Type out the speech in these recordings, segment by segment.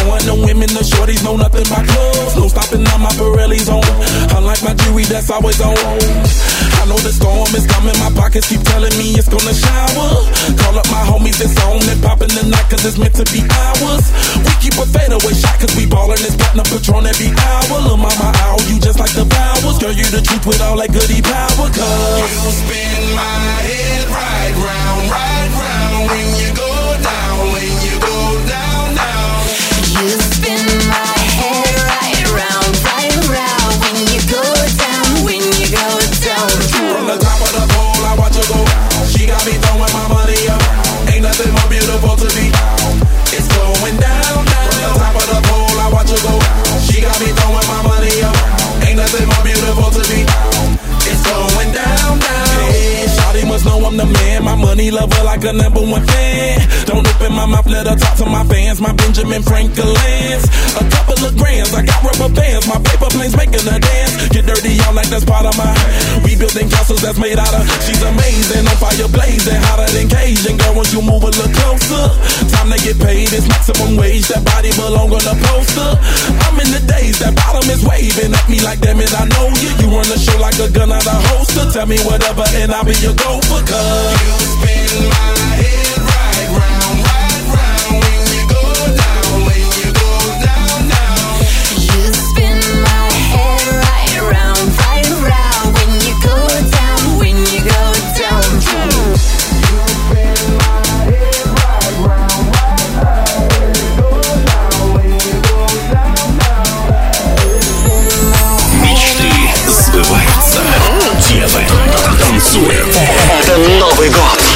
Knowing the women, the shorties know nothing but clubs. No stopping on my Pirelli's on. Unlike my jewelry, that's always on. I know the storm is coming, my pockets keep telling me it's gonna shower. Call up my homies, it's on and popping the night, cause it's meant to be ours. We keep a fadeaway shot, cause we ballin' this platinum patron every hour. Lil' mama, ow, you just like the powers. Girl, you the truth with all that goody power, cause. You spin my head. the man, my money lover like a number one fan. Don't open my mouth, let her talk to my fans, my Benjamin Franklin's. A couple of grands, I got rubber bands, my paper planes making a dance. Get dirty, y'all like that's part of my. We building castles that's made out of. She's amazing, on fire blazing, hotter than Cajun. Girl, once you move a little closer, time to get paid. It's maximum wage, that body belong on a poster. I'm in the days, that bottom is waving at me like, damn it, I know you. You run the show like a gun out of holster. Tell me whatever, and I'll be your gopher. Cause you spin my 那会儿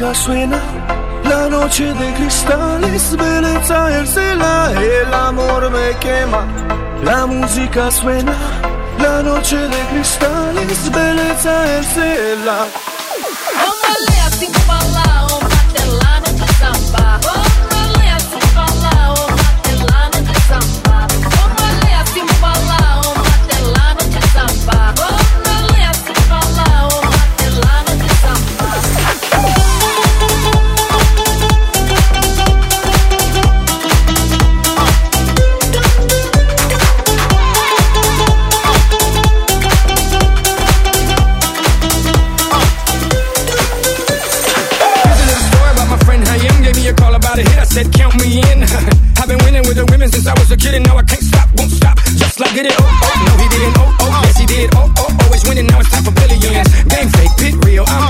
música suena, la noche de cristales, belleza ercela, el amor me quema. La música suena, la noche de cristales, belleza ercela. kidding, now I can't stop, won't stop. Just like it, oh, oh, no, he didn't, oh, oh, yes, he did, oh, oh, always winning, now it's time for billions. Game fake, pit real, I'm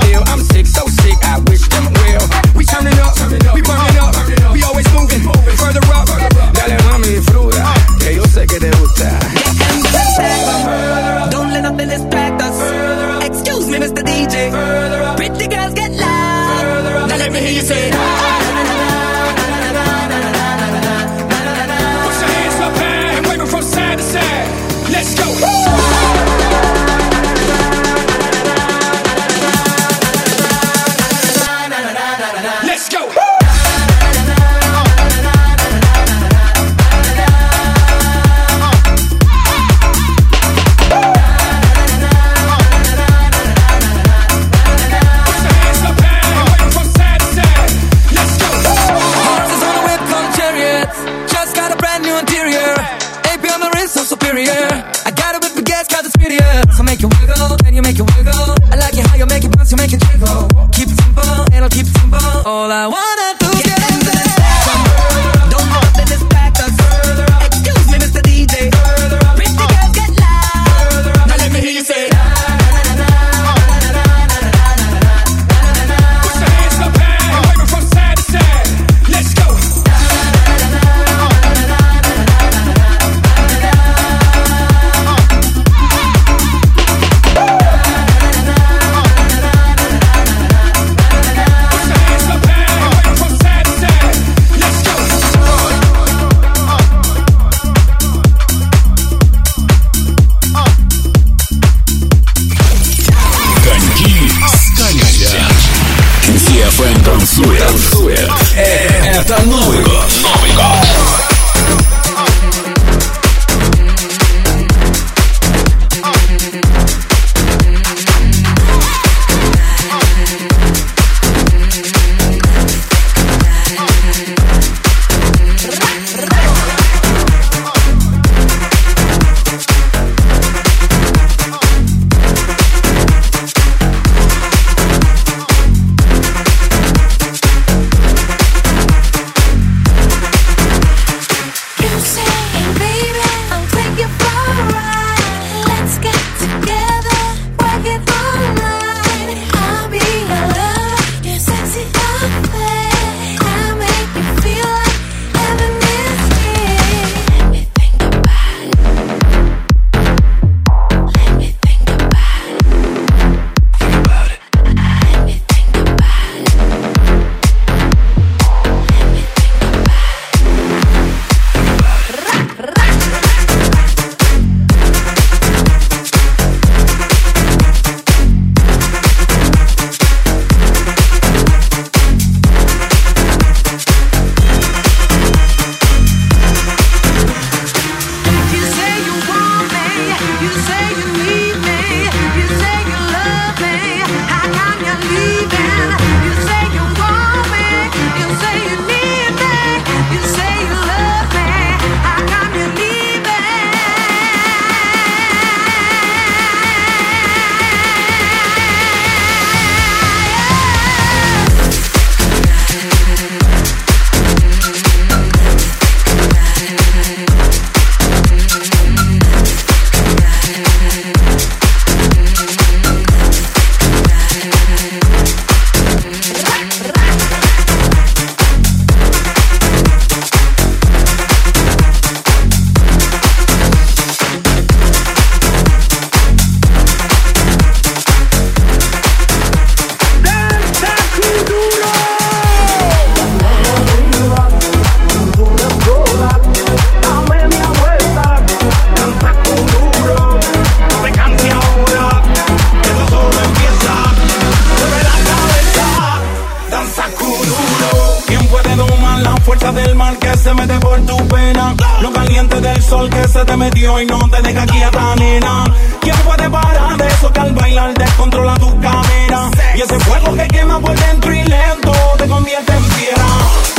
se mete por tu pena. Lo caliente del sol que se te metió y no te deja aquí a tan nena. ¿Quién puede parar de eso que al bailar descontrola tu cadera? Y ese fuego que quema por dentro y lento te convierte en fiera.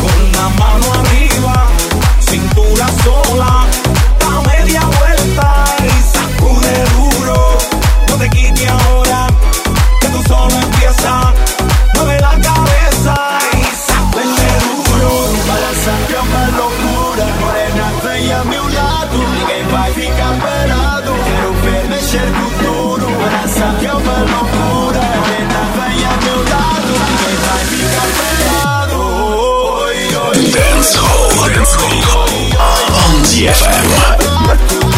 Con la mano arriba, cintura sola, da media vuelta y sacude duro. No te quites ahora, que tú solo empiezas. DFM.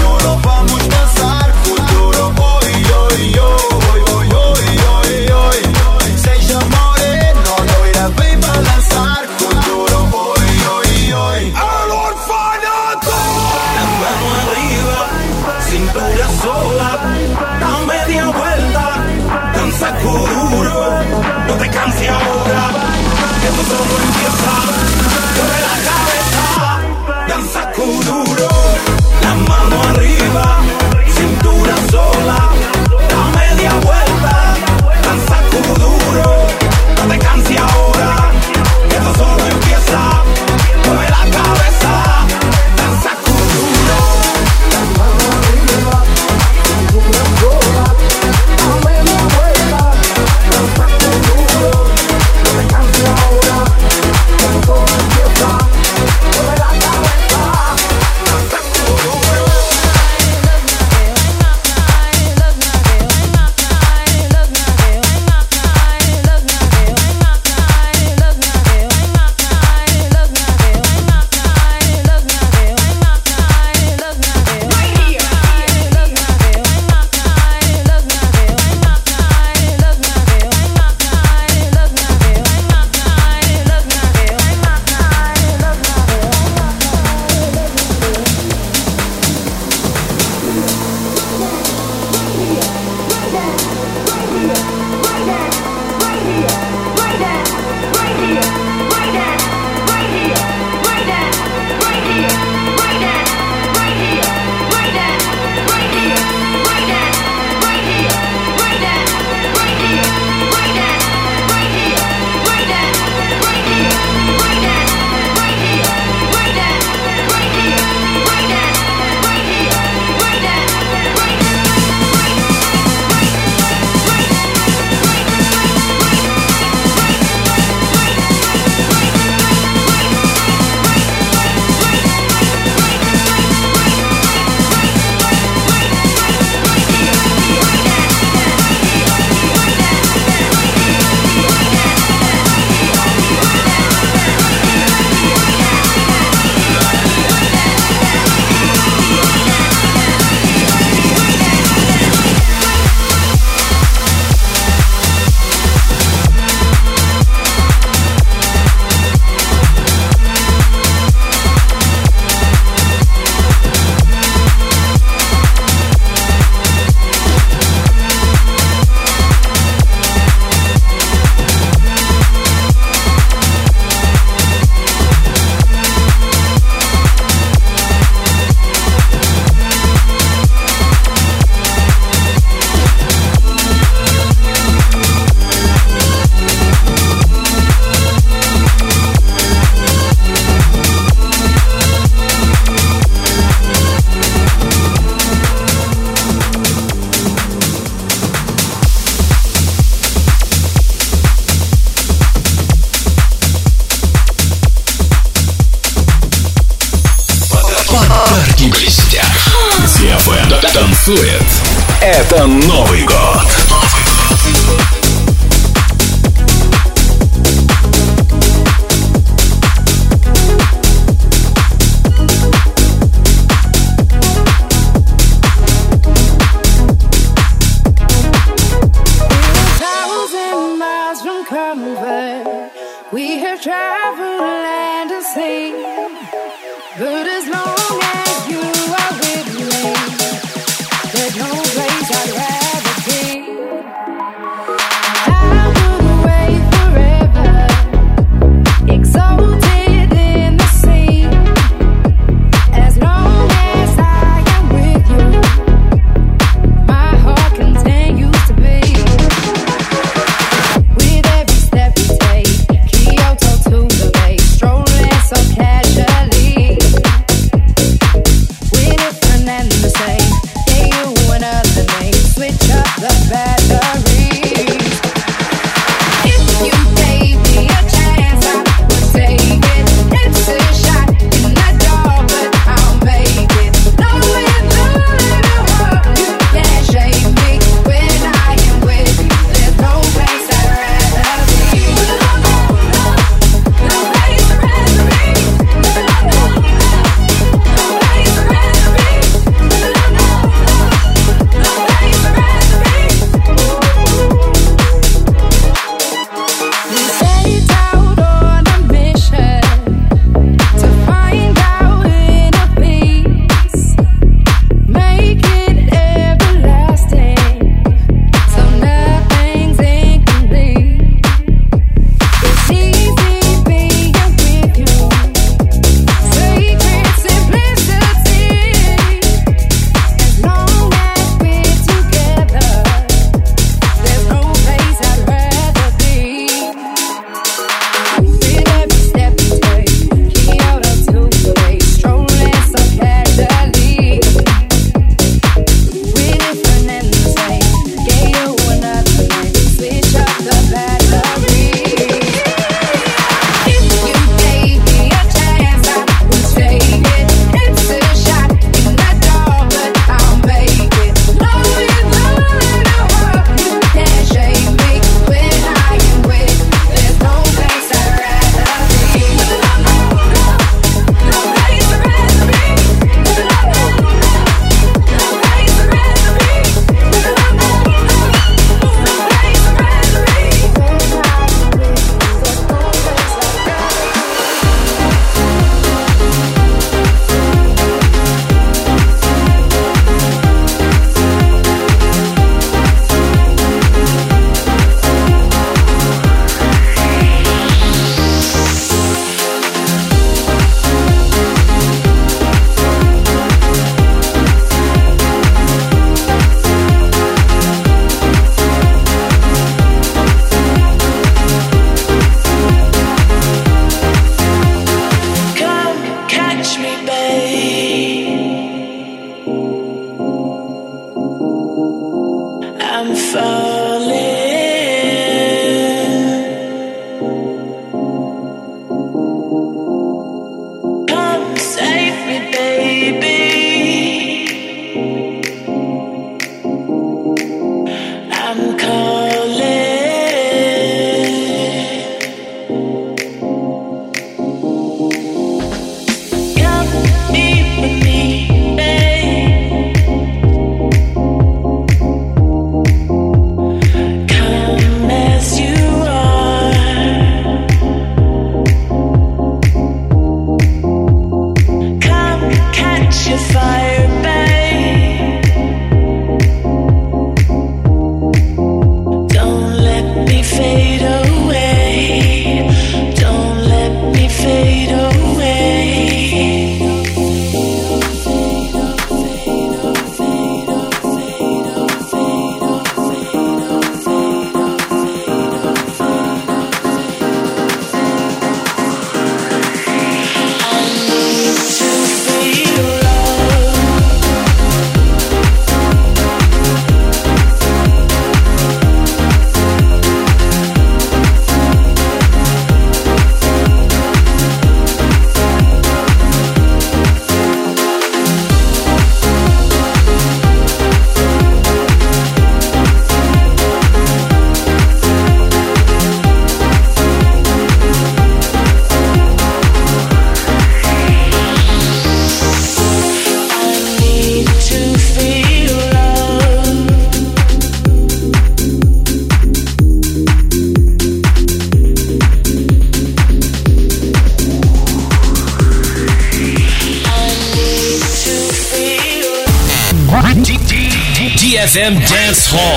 DFM Dance Hall.